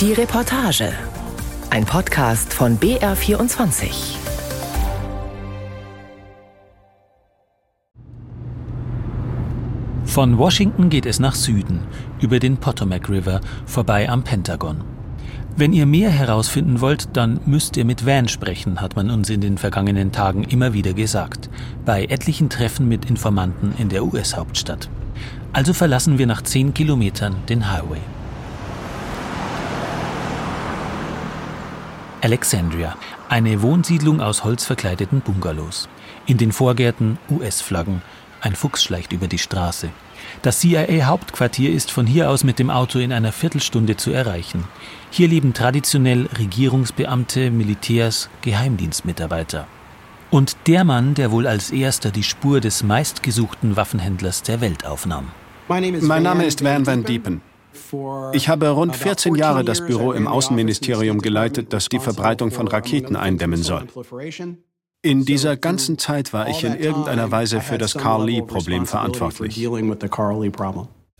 Die Reportage. Ein Podcast von BR24. Von Washington geht es nach Süden, über den Potomac River, vorbei am Pentagon. Wenn ihr mehr herausfinden wollt, dann müsst ihr mit Van sprechen, hat man uns in den vergangenen Tagen immer wieder gesagt, bei etlichen Treffen mit Informanten in der US-Hauptstadt. Also verlassen wir nach zehn Kilometern den Highway. Alexandria, eine Wohnsiedlung aus holzverkleideten Bungalows. In den Vorgärten US-Flaggen. Ein Fuchs schleicht über die Straße. Das CIA-Hauptquartier ist von hier aus mit dem Auto in einer Viertelstunde zu erreichen. Hier leben traditionell Regierungsbeamte, Militärs, Geheimdienstmitarbeiter. Und der Mann, der wohl als erster die Spur des meistgesuchten Waffenhändlers der Welt aufnahm. Mein Name ist Van Van Diepen. Ich habe rund 14 Jahre das Büro im Außenministerium geleitet, das die Verbreitung von Raketen eindämmen soll. In dieser ganzen Zeit war ich in irgendeiner Weise für das Carl Lee-Problem verantwortlich.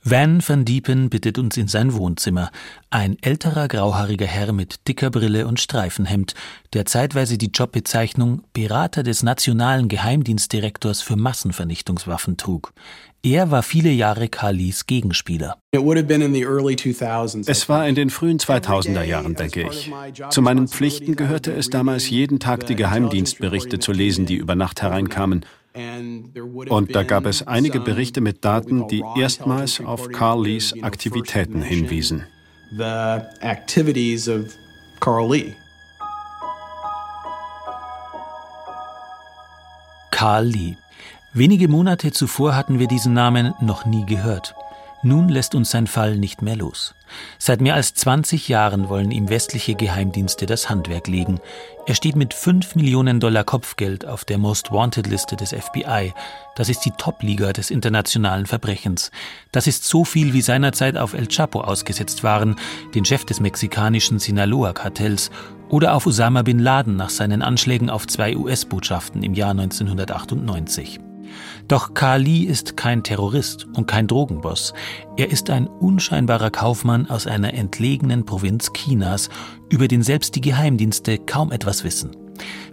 Van van Diepen bittet uns in sein Wohnzimmer. Ein älterer grauhaariger Herr mit dicker Brille und Streifenhemd, der zeitweise die Jobbezeichnung Berater des nationalen Geheimdienstdirektors für Massenvernichtungswaffen trug. Er war viele Jahre Kalis Gegenspieler. Es war in den frühen 2000er Jahren, denke ich. Zu meinen Pflichten gehörte es damals, jeden Tag die Geheimdienstberichte zu lesen, die über Nacht hereinkamen. Und da gab es einige Berichte mit Daten, die erstmals auf Carl Lees Aktivitäten hinwiesen. Carl Lee. Wenige Monate zuvor hatten wir diesen Namen noch nie gehört. Nun lässt uns sein Fall nicht mehr los. Seit mehr als 20 Jahren wollen ihm westliche Geheimdienste das Handwerk legen. Er steht mit 5 Millionen Dollar Kopfgeld auf der Most Wanted Liste des FBI. Das ist die Top-Liga des internationalen Verbrechens. Das ist so viel, wie seinerzeit auf El Chapo ausgesetzt waren, den Chef des mexikanischen Sinaloa-Kartells, oder auf Osama bin Laden nach seinen Anschlägen auf zwei US-Botschaften im Jahr 1998. Doch Kali ist kein Terrorist und kein Drogenboss. Er ist ein unscheinbarer Kaufmann aus einer entlegenen Provinz Chinas, über den selbst die Geheimdienste kaum etwas wissen.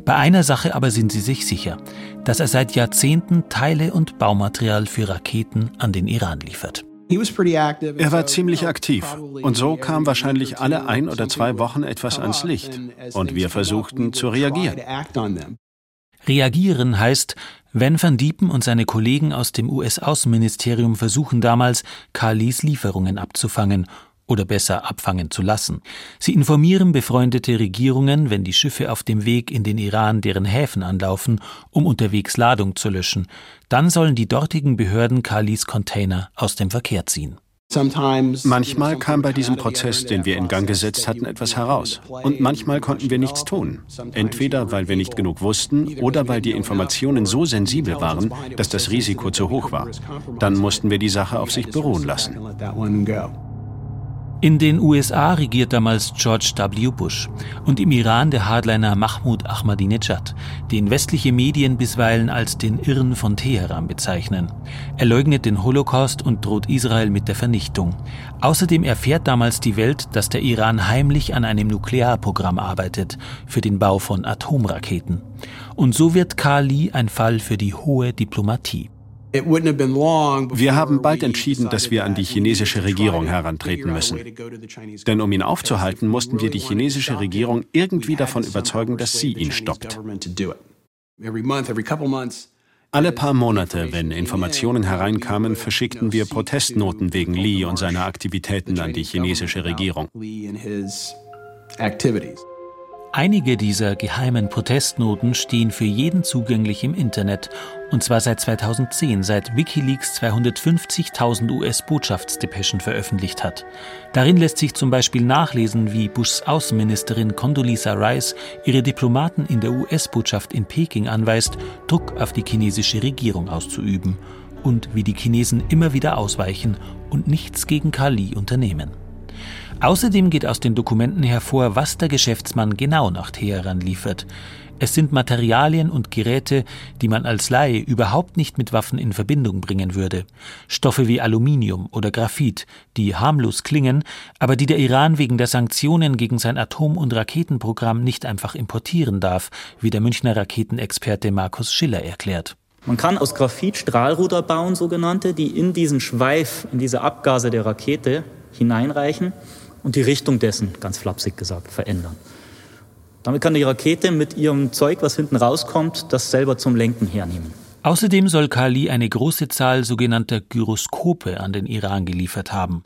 Bei einer Sache aber sind sie sich sicher, dass er seit Jahrzehnten Teile und Baumaterial für Raketen an den Iran liefert. Er war ziemlich aktiv und so kam wahrscheinlich alle ein oder zwei Wochen etwas ans Licht und wir versuchten zu reagieren. Reagieren heißt, wenn van Diepen und seine Kollegen aus dem US-Außenministerium versuchen damals, Kalis Lieferungen abzufangen oder besser abfangen zu lassen. Sie informieren befreundete Regierungen, wenn die Schiffe auf dem Weg in den Iran deren Häfen anlaufen, um unterwegs Ladung zu löschen. Dann sollen die dortigen Behörden Kalis Container aus dem Verkehr ziehen. Manchmal kam bei diesem Prozess, den wir in Gang gesetzt hatten, etwas heraus. Und manchmal konnten wir nichts tun. Entweder weil wir nicht genug wussten oder weil die Informationen so sensibel waren, dass das Risiko zu hoch war. Dann mussten wir die Sache auf sich beruhen lassen. In den USA regiert damals George W. Bush und im Iran der Hardliner Mahmoud Ahmadinejad, den westliche Medien bisweilen als den Irren von Teheran bezeichnen. Er leugnet den Holocaust und droht Israel mit der Vernichtung. Außerdem erfährt damals die Welt, dass der Iran heimlich an einem Nuklearprogramm arbeitet für den Bau von Atomraketen. Und so wird Kali ein Fall für die hohe Diplomatie. Wir haben bald entschieden, dass wir an die chinesische Regierung herantreten müssen. Denn um ihn aufzuhalten, mussten wir die chinesische Regierung irgendwie davon überzeugen, dass sie ihn stoppt. Alle paar Monate, wenn Informationen hereinkamen, verschickten wir Protestnoten wegen Li und seiner Aktivitäten an die chinesische Regierung. Einige dieser geheimen Protestnoten stehen für jeden zugänglich im Internet, und zwar seit 2010, seit Wikileaks 250.000 US-Botschaftsdepeschen veröffentlicht hat. Darin lässt sich zum Beispiel nachlesen, wie Bushs Außenministerin Condoleezza Rice ihre Diplomaten in der US-Botschaft in Peking anweist, Druck auf die chinesische Regierung auszuüben und wie die Chinesen immer wieder ausweichen und nichts gegen Kali unternehmen. Außerdem geht aus den Dokumenten hervor, was der Geschäftsmann genau nach Teheran liefert. Es sind Materialien und Geräte, die man als Laie überhaupt nicht mit Waffen in Verbindung bringen würde. Stoffe wie Aluminium oder Graphit, die harmlos klingen, aber die der Iran wegen der Sanktionen gegen sein Atom- und Raketenprogramm nicht einfach importieren darf, wie der Münchner Raketenexperte Markus Schiller erklärt. Man kann aus Graphit Strahlruder bauen, sogenannte, die in diesen Schweif, in diese Abgase der Rakete hineinreichen und die Richtung dessen, ganz flapsig gesagt, verändern. Damit kann die Rakete mit ihrem Zeug, was hinten rauskommt, das selber zum Lenken hernehmen. Außerdem soll Kali eine große Zahl sogenannter Gyroskope an den Iran geliefert haben.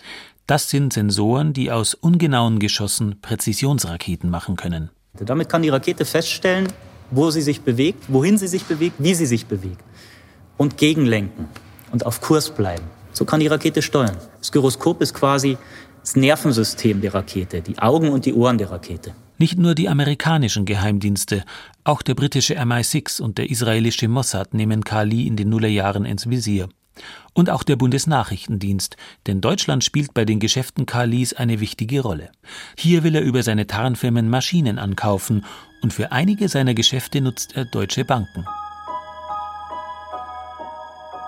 Das sind Sensoren, die aus ungenauen Geschossen Präzisionsraketen machen können. Damit kann die Rakete feststellen, wo sie sich bewegt, wohin sie sich bewegt, wie sie sich bewegt und gegenlenken und auf Kurs bleiben. So kann die Rakete steuern. Das Gyroskop ist quasi das Nervensystem der Rakete, die Augen und die Ohren der Rakete. Nicht nur die amerikanischen Geheimdienste, auch der britische MI6 und der israelische Mossad nehmen Kali in den Nullerjahren ins Visier. Und auch der Bundesnachrichtendienst, denn Deutschland spielt bei den Geschäften Kalis eine wichtige Rolle. Hier will er über seine Tarnfirmen Maschinen ankaufen und für einige seiner Geschäfte nutzt er deutsche Banken.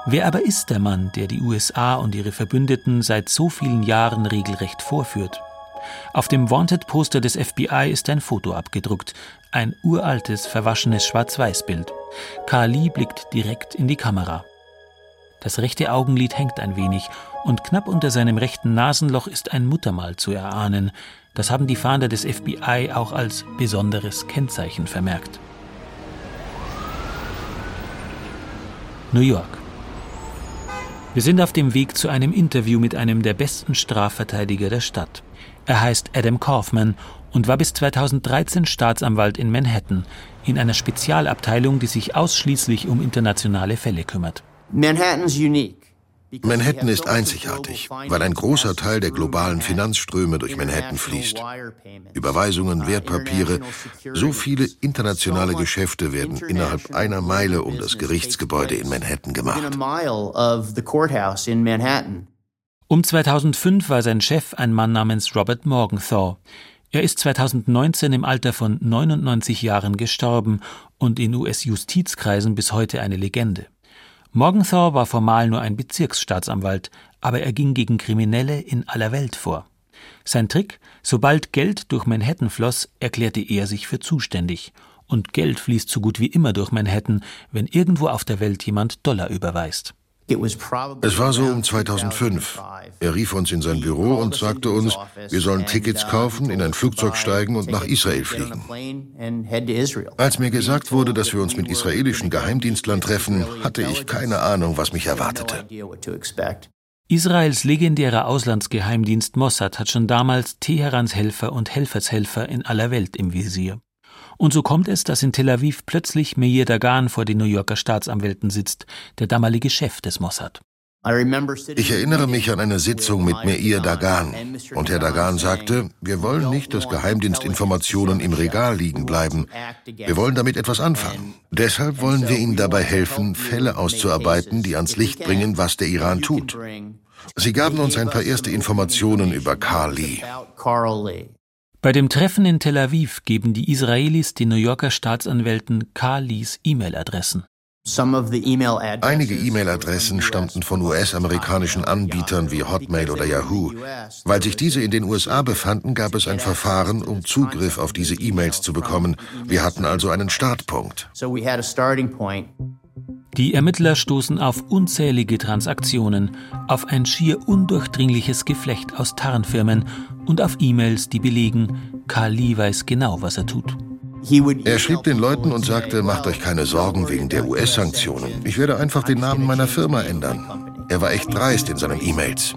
Wer aber ist der Mann, der die USA und ihre Verbündeten seit so vielen Jahren regelrecht vorführt? Auf dem Wanted-Poster des FBI ist ein Foto abgedruckt. Ein uraltes, verwaschenes Schwarz-Weiß-Bild. Kali blickt direkt in die Kamera. Das rechte Augenlid hängt ein wenig und knapp unter seinem rechten Nasenloch ist ein Muttermal zu erahnen. Das haben die Fahnder des FBI auch als besonderes Kennzeichen vermerkt. New York. Wir sind auf dem Weg zu einem Interview mit einem der besten Strafverteidiger der Stadt. Er heißt Adam Kaufman und war bis 2013 Staatsanwalt in Manhattan, in einer Spezialabteilung, die sich ausschließlich um internationale Fälle kümmert. Manhattan ist einzigartig, weil ein großer Teil der globalen Finanzströme durch Manhattan fließt. Überweisungen, Wertpapiere, so viele internationale Geschäfte werden innerhalb einer Meile um das Gerichtsgebäude in Manhattan gemacht. Um 2005 war sein Chef ein Mann namens Robert Morgenthau. Er ist 2019 im Alter von 99 Jahren gestorben und in US-Justizkreisen bis heute eine Legende. Morgenthau war formal nur ein Bezirksstaatsanwalt, aber er ging gegen Kriminelle in aller Welt vor. Sein Trick, sobald Geld durch Manhattan floss, erklärte er sich für zuständig. Und Geld fließt so gut wie immer durch Manhattan, wenn irgendwo auf der Welt jemand Dollar überweist. Es war so um 2005. Er rief uns in sein Büro und sagte uns, wir sollen Tickets kaufen, in ein Flugzeug steigen und nach Israel fliegen. Als mir gesagt wurde, dass wir uns mit israelischen Geheimdienstlern treffen, hatte ich keine Ahnung, was mich erwartete. Israels legendärer Auslandsgeheimdienst Mossad hat schon damals Teherans Helfer und Helfershelfer in aller Welt im Visier. Und so kommt es, dass in Tel Aviv plötzlich Meir Dagan vor den New Yorker Staatsanwälten sitzt, der damalige Chef des Mossad. Ich erinnere mich an eine Sitzung mit Meir Dagan. Und Herr Dagan sagte, wir wollen nicht, dass Geheimdienstinformationen im Regal liegen bleiben. Wir wollen damit etwas anfangen. Deshalb wollen wir Ihnen dabei helfen, Fälle auszuarbeiten, die ans Licht bringen, was der Iran tut. Sie gaben uns ein paar erste Informationen über Carl Lee. Bei dem Treffen in Tel Aviv geben die Israelis den New Yorker Staatsanwälten Kalis E-Mail-Adressen. Einige E-Mail-Adressen stammten von US-amerikanischen Anbietern wie Hotmail oder Yahoo. Weil sich diese in den USA befanden, gab es ein Verfahren, um Zugriff auf diese E-Mails zu bekommen. Wir hatten also einen Startpunkt. Die Ermittler stoßen auf unzählige Transaktionen, auf ein schier undurchdringliches Geflecht aus Tarnfirmen und auf E-Mails, die belegen, Karl Lee weiß genau, was er tut. Er schrieb den Leuten und sagte, macht euch keine Sorgen wegen der US-Sanktionen. Ich werde einfach den Namen meiner Firma ändern. Er war echt dreist in seinen E-Mails.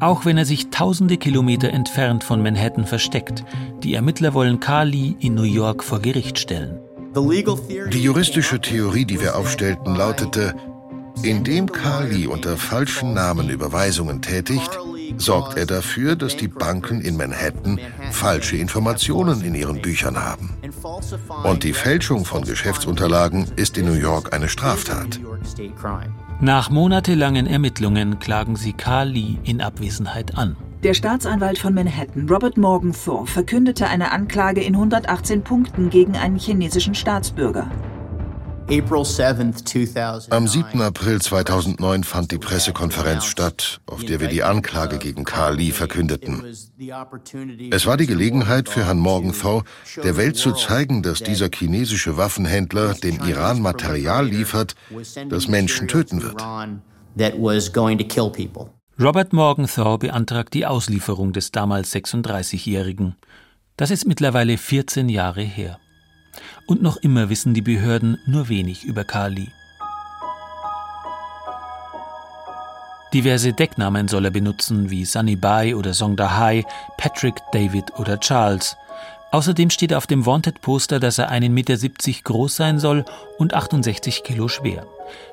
Auch wenn er sich tausende Kilometer entfernt von Manhattan versteckt, die Ermittler wollen Carly in New York vor Gericht stellen. Die juristische Theorie, die wir aufstellten, lautete, indem Carly unter falschen Namen Überweisungen tätigt, sorgt er dafür, dass die Banken in Manhattan falsche Informationen in ihren Büchern haben. Und die Fälschung von Geschäftsunterlagen ist in New York eine Straftat. Nach monatelangen Ermittlungen klagen sie Lee in Abwesenheit an. Der Staatsanwalt von Manhattan, Robert Morgenthau, verkündete eine Anklage in 118 Punkten gegen einen chinesischen Staatsbürger. Am 7. April 2009 fand die Pressekonferenz statt, auf der wir die Anklage gegen Carl Lee verkündeten. Es war die Gelegenheit für Herrn Morgenthau, der Welt zu zeigen, dass dieser chinesische Waffenhändler dem Iran Material liefert, das Menschen töten wird. Robert Morgenthau beantragt die Auslieferung des damals 36-Jährigen. Das ist mittlerweile 14 Jahre her. Und noch immer wissen die Behörden nur wenig über Kali. Diverse Decknamen soll er benutzen, wie Sunny Bai oder Song Dahai, Patrick, David oder Charles. Außerdem steht auf dem Wanted-Poster, dass er 1,70 Meter groß sein soll und 68 Kilo schwer.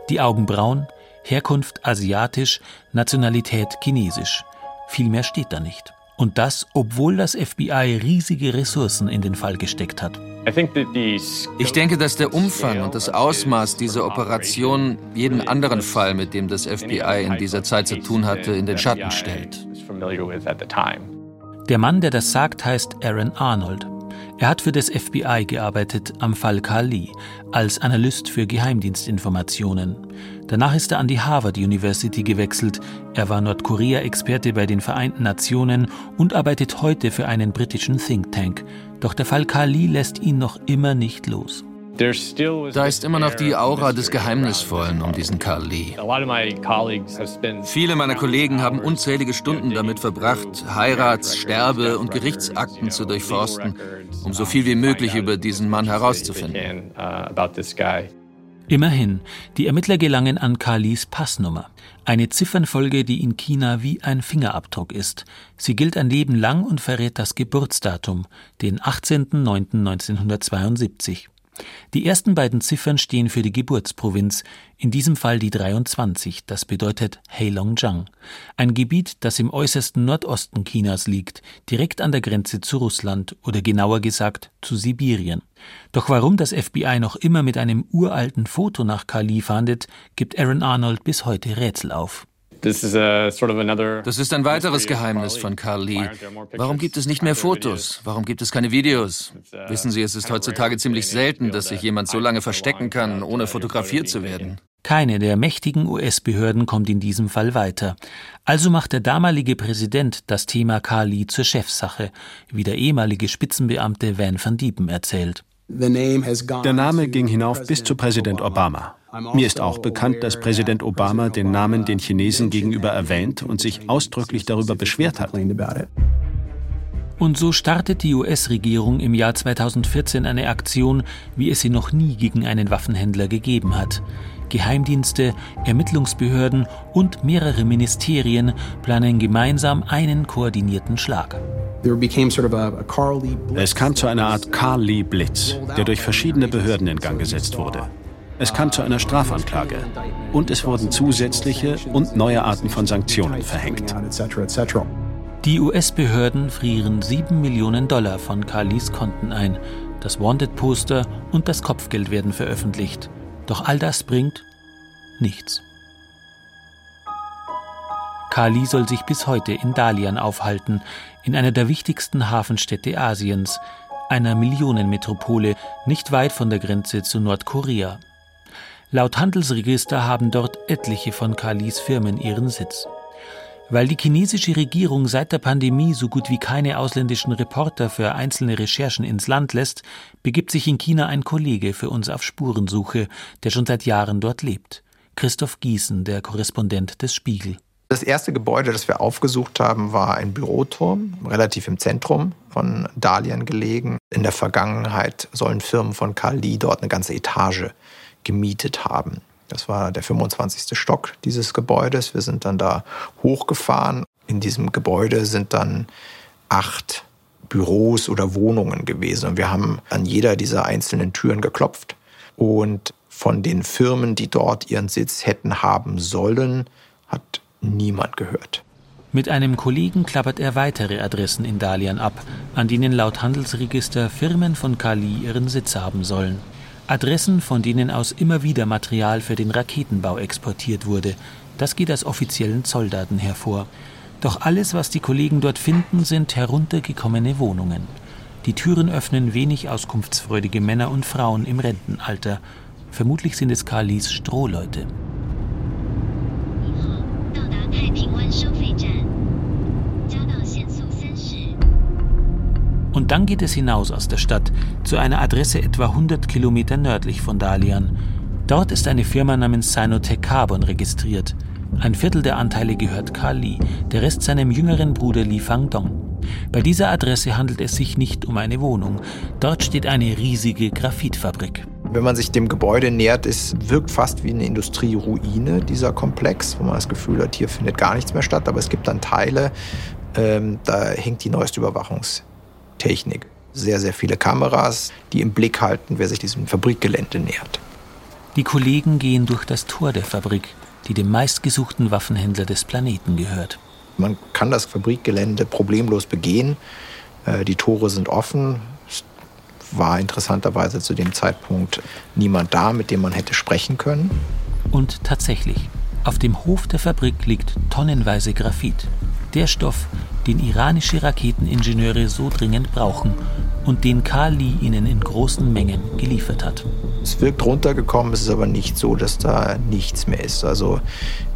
Die Augen braun, Herkunft asiatisch, Nationalität chinesisch. Viel mehr steht da nicht. Und das, obwohl das FBI riesige Ressourcen in den Fall gesteckt hat. Ich denke, dass der Umfang und das Ausmaß dieser Operation jeden anderen Fall, mit dem das FBI in dieser Zeit zu tun hatte, in den Schatten stellt. Der Mann, der das sagt, heißt Aaron Arnold. Er hat für das FBI gearbeitet am Fall Kali als Analyst für Geheimdienstinformationen. Danach ist er an die Harvard University gewechselt. Er war Nordkorea-Experte bei den Vereinten Nationen und arbeitet heute für einen britischen Think Tank. Doch der Fall Kali lässt ihn noch immer nicht los. Da ist immer noch die Aura des Geheimnisvollen um diesen Carl Lee. Viele meiner Kollegen haben unzählige Stunden damit verbracht, Heirats-, Sterbe- und Gerichtsakten zu durchforsten, um so viel wie möglich über diesen Mann herauszufinden. Immerhin, die Ermittler gelangen an Kalis Passnummer. Eine Ziffernfolge, die in China wie ein Fingerabdruck ist. Sie gilt ein Leben lang und verrät das Geburtsdatum, den 18.09.1972. Die ersten beiden Ziffern stehen für die Geburtsprovinz, in diesem Fall die 23, das bedeutet Heilongjiang, ein Gebiet, das im äußersten Nordosten Chinas liegt, direkt an der Grenze zu Russland oder genauer gesagt zu Sibirien. Doch warum das FBI noch immer mit einem uralten Foto nach Kali fahndet, gibt Aaron Arnold bis heute Rätsel auf. Das ist ein weiteres Geheimnis von Carl Lee. Warum gibt es nicht mehr Fotos? Warum gibt es keine Videos? Uh, Wissen Sie, es ist heutzutage ziemlich selten, dass sich jemand so lange verstecken kann, ohne fotografiert zu werden. Keine der mächtigen US-Behörden kommt in diesem Fall weiter. Also macht der damalige Präsident das Thema Carl Lee zur Chefsache, wie der ehemalige Spitzenbeamte Van van Diepen erzählt. Der Name ging hinauf bis zu Präsident Obama. Mir ist auch bekannt, dass Präsident Obama den Namen den Chinesen gegenüber erwähnt und sich ausdrücklich darüber beschwert hat. Und so startet die US-Regierung im Jahr 2014 eine Aktion, wie es sie noch nie gegen einen Waffenhändler gegeben hat. Geheimdienste, Ermittlungsbehörden und mehrere Ministerien planen gemeinsam einen koordinierten Schlag. Es kam zu einer Art Carl Lee Blitz, der durch verschiedene Behörden in Gang gesetzt wurde. Es kam zu einer Strafanklage und es wurden zusätzliche und neue Arten von Sanktionen verhängt. Die US-Behörden frieren 7 Millionen Dollar von Carlis Konten ein. Das Wanted-Poster und das Kopfgeld werden veröffentlicht. Doch all das bringt nichts. Kali soll sich bis heute in Dalian aufhalten, in einer der wichtigsten Hafenstädte Asiens, einer Millionenmetropole, nicht weit von der Grenze zu Nordkorea. Laut Handelsregister haben dort etliche von Kalis Firmen ihren Sitz. Weil die chinesische Regierung seit der Pandemie so gut wie keine ausländischen Reporter für einzelne Recherchen ins Land lässt, begibt sich in China ein Kollege für uns auf Spurensuche, der schon seit Jahren dort lebt. Christoph Gießen, der Korrespondent des Spiegel. Das erste Gebäude, das wir aufgesucht haben, war ein Büroturm, relativ im Zentrum von Dalian gelegen. In der Vergangenheit sollen Firmen von Lee dort eine ganze Etage gemietet haben. Das war der 25. Stock dieses Gebäudes. Wir sind dann da hochgefahren. In diesem Gebäude sind dann acht Büros oder Wohnungen gewesen. Und wir haben an jeder dieser einzelnen Türen geklopft. Und von den Firmen, die dort ihren Sitz hätten haben sollen, hat niemand gehört. Mit einem Kollegen klappert er weitere Adressen in Dalian ab, an denen laut Handelsregister Firmen von Kali ihren Sitz haben sollen. Adressen, von denen aus immer wieder Material für den Raketenbau exportiert wurde. Das geht aus offiziellen Zolldaten hervor. Doch alles, was die Kollegen dort finden, sind heruntergekommene Wohnungen. Die Türen öffnen wenig auskunftsfreudige Männer und Frauen im Rentenalter. Vermutlich sind es Carlys Strohleute. Und dann geht es hinaus aus der Stadt zu einer Adresse etwa 100 Kilometer nördlich von Dalian. Dort ist eine Firma namens Sinotech Carbon registriert. Ein Viertel der Anteile gehört Carl Li, der Rest seinem jüngeren Bruder Li Fangdong. Bei dieser Adresse handelt es sich nicht um eine Wohnung. Dort steht eine riesige Graphitfabrik. Wenn man sich dem Gebäude nähert, es wirkt fast wie eine Industrieruine, dieser Komplex, wo man das Gefühl hat, hier findet gar nichts mehr statt. Aber es gibt dann Teile, ähm, da hängt die neueste Überwachungstechnik. Sehr, sehr viele Kameras, die im Blick halten, wer sich diesem Fabrikgelände nähert. Die Kollegen gehen durch das Tor der Fabrik, die dem meistgesuchten Waffenhändler des Planeten gehört. Man kann das Fabrikgelände problemlos begehen. Äh, die Tore sind offen. Es war interessanterweise zu dem Zeitpunkt niemand da, mit dem man hätte sprechen können. Und tatsächlich, auf dem Hof der Fabrik liegt tonnenweise Graphit. Der Stoff, den iranische Raketeningenieure so dringend brauchen und den Karl Lee ihnen in großen Mengen geliefert hat. Es wirkt runtergekommen, es ist aber nicht so, dass da nichts mehr ist. Also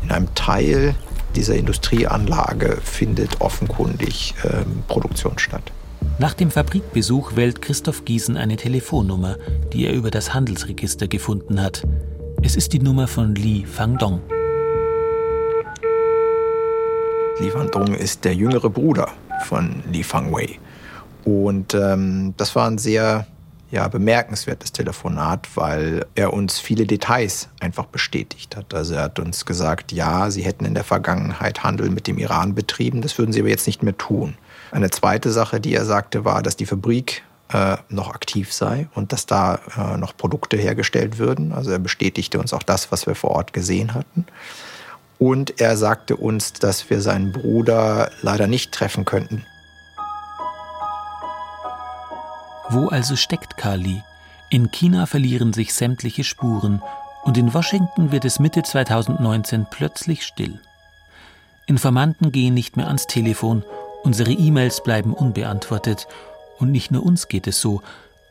in einem Teil dieser Industrieanlage findet offenkundig ähm, Produktion statt. Nach dem Fabrikbesuch wählt Christoph Giesen eine Telefonnummer, die er über das Handelsregister gefunden hat. Es ist die Nummer von Li Fangdong. Li Fangdong ist der jüngere Bruder von Li Fangwei. Und ähm, das war ein sehr ja, bemerkenswertes Telefonat, weil er uns viele Details einfach bestätigt hat. Also er hat uns gesagt, ja, sie hätten in der Vergangenheit Handel mit dem Iran betrieben, das würden sie aber jetzt nicht mehr tun. Eine zweite Sache, die er sagte, war, dass die Fabrik äh, noch aktiv sei und dass da äh, noch Produkte hergestellt würden. Also er bestätigte uns auch das, was wir vor Ort gesehen hatten. Und er sagte uns, dass wir seinen Bruder leider nicht treffen könnten, Wo also steckt Kali? In China verlieren sich sämtliche Spuren und in Washington wird es Mitte 2019 plötzlich still. Informanten gehen nicht mehr ans Telefon, unsere E-Mails bleiben unbeantwortet und nicht nur uns geht es so,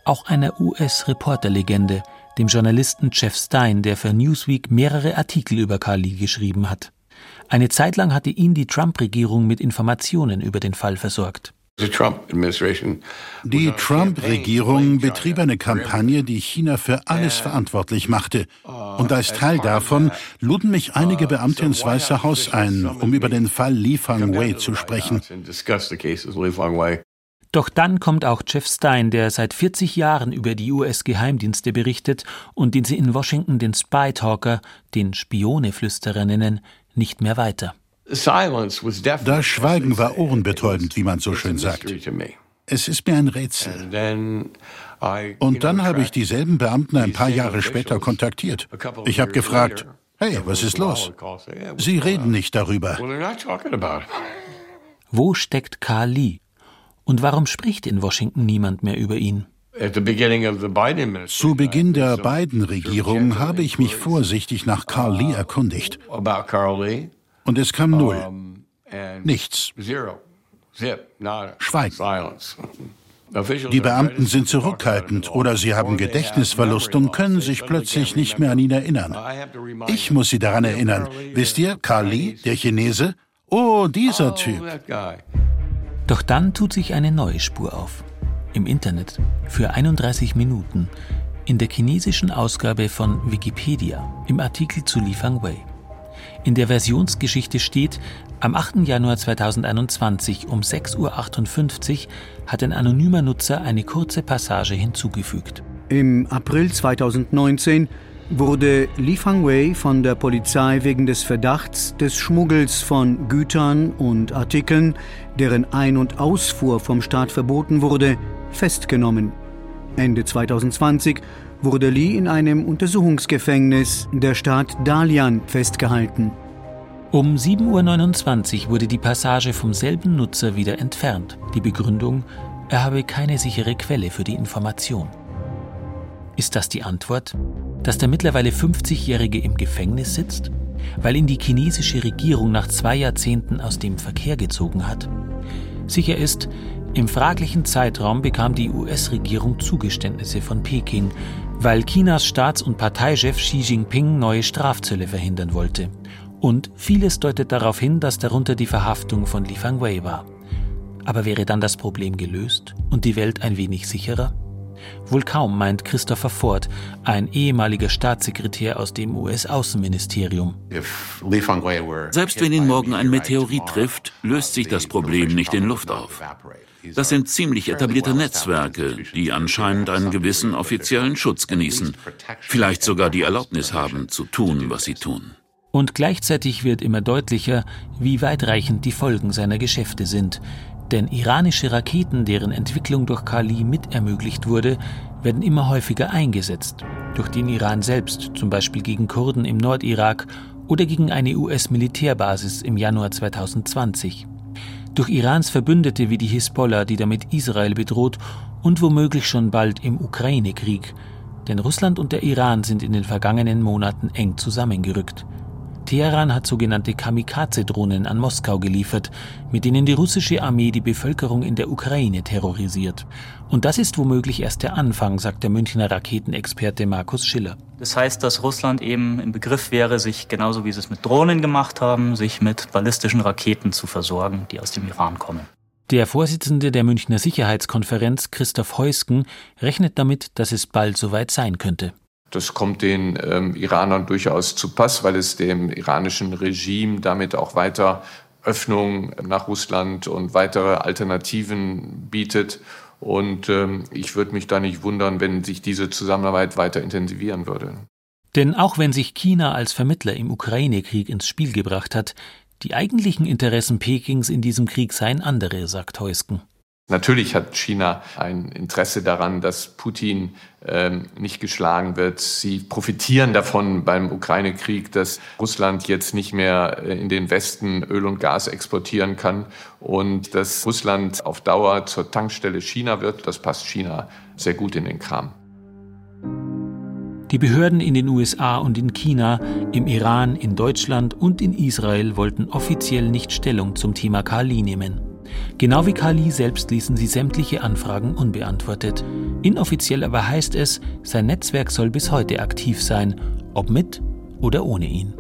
auch einer US-Reporterlegende, dem Journalisten Jeff Stein, der für Newsweek mehrere Artikel über Kali geschrieben hat. Eine Zeit lang hatte ihn die Trump-Regierung mit Informationen über den Fall versorgt. Die Trump-Regierung betrieb eine Kampagne, die China für alles verantwortlich machte. Und als Teil davon luden mich einige Beamte ins Weiße Haus ein, um über den Fall Li Fangwei zu sprechen. Doch dann kommt auch Jeff Stein, der seit 40 Jahren über die US-Geheimdienste berichtet und den sie in Washington den Spy Talker, den Spioneflüsterer nennen, nicht mehr weiter. Das Schweigen war ohrenbetäubend, wie man so schön sagt. Es ist mir ein Rätsel. Und dann habe ich dieselben Beamten ein paar Jahre später kontaktiert. Ich habe gefragt, hey, was ist los? Sie reden nicht darüber. Wo steckt Carl Lee? Und warum spricht in Washington niemand mehr über ihn? Zu Beginn der Biden-Regierung habe ich mich vorsichtig nach Carl Lee erkundigt. Und es kam null. Nichts. Schweigen. Die Beamten sind zurückhaltend oder sie haben Gedächtnisverlust und können sich plötzlich nicht mehr an ihn erinnern. Ich muss sie daran erinnern. Wisst ihr, Carl Lee, der Chinese? Oh, dieser Typ. Doch dann tut sich eine neue Spur auf. Im Internet. Für 31 Minuten. In der chinesischen Ausgabe von Wikipedia. Im Artikel zu Li Fangwei. In der Versionsgeschichte steht, am 8. Januar 2021 um 6.58 Uhr hat ein anonymer Nutzer eine kurze Passage hinzugefügt. Im April 2019 wurde Li Fangwei von der Polizei wegen des Verdachts des Schmuggels von Gütern und Artikeln, deren Ein- und Ausfuhr vom Staat verboten wurde, festgenommen. Ende 2020 wurde Lee in einem Untersuchungsgefängnis der Stadt Dalian festgehalten. Um 7.29 Uhr wurde die Passage vom selben Nutzer wieder entfernt. Die Begründung, er habe keine sichere Quelle für die Information. Ist das die Antwort? Dass der mittlerweile 50-Jährige im Gefängnis sitzt? Weil ihn die chinesische Regierung nach zwei Jahrzehnten aus dem Verkehr gezogen hat? Sicher ist, im fraglichen Zeitraum bekam die US-Regierung Zugeständnisse von Peking, weil Chinas Staats- und Parteichef Xi Jinping neue Strafzölle verhindern wollte. Und vieles deutet darauf hin, dass darunter die Verhaftung von Li Fangwei war. Aber wäre dann das Problem gelöst und die Welt ein wenig sicherer? Wohl kaum, meint Christopher Ford, ein ehemaliger Staatssekretär aus dem US-Außenministerium. Selbst wenn ihn morgen ein Meteorit trifft, löst sich das Problem nicht in Luft auf. Das sind ziemlich etablierte Netzwerke, die anscheinend einen gewissen offiziellen Schutz genießen, vielleicht sogar die Erlaubnis haben, zu tun, was sie tun. Und gleichzeitig wird immer deutlicher, wie weitreichend die Folgen seiner Geschäfte sind, denn iranische Raketen, deren Entwicklung durch Kali mit ermöglicht wurde, werden immer häufiger eingesetzt. Durch den Iran selbst, zum Beispiel gegen Kurden im Nordirak oder gegen eine US-Militärbasis im Januar 2020. Durch Irans Verbündete wie die Hisbollah, die damit Israel bedroht und womöglich schon bald im Ukraine-Krieg. Denn Russland und der Iran sind in den vergangenen Monaten eng zusammengerückt. Teheran hat sogenannte Kamikaze-Drohnen an Moskau geliefert, mit denen die russische Armee die Bevölkerung in der Ukraine terrorisiert. Und das ist womöglich erst der Anfang, sagt der Münchner Raketenexperte Markus Schiller. Das heißt, dass Russland eben im Begriff wäre, sich genauso wie sie es mit Drohnen gemacht haben, sich mit ballistischen Raketen zu versorgen, die aus dem Iran kommen. Der Vorsitzende der Münchner Sicherheitskonferenz, Christoph Heusken, rechnet damit, dass es bald soweit sein könnte. Das kommt den ähm, Iranern durchaus zu Pass, weil es dem iranischen Regime damit auch weiter Öffnung nach Russland und weitere Alternativen bietet. Und ähm, ich würde mich da nicht wundern, wenn sich diese Zusammenarbeit weiter intensivieren würde. Denn auch wenn sich China als Vermittler im Ukraine-Krieg ins Spiel gebracht hat, die eigentlichen Interessen Pekings in diesem Krieg seien andere, sagt Heusken. Natürlich hat China ein Interesse daran, dass Putin ähm, nicht geschlagen wird. Sie profitieren davon beim Ukraine-Krieg, dass Russland jetzt nicht mehr äh, in den Westen Öl und Gas exportieren kann und dass Russland auf Dauer zur Tankstelle China wird. Das passt China sehr gut in den Kram. Die Behörden in den USA und in China, im Iran, in Deutschland und in Israel wollten offiziell nicht Stellung zum Thema Kali nehmen. Genau wie Kali selbst ließen sie sämtliche Anfragen unbeantwortet. Inoffiziell aber heißt es, sein Netzwerk soll bis heute aktiv sein, ob mit oder ohne ihn.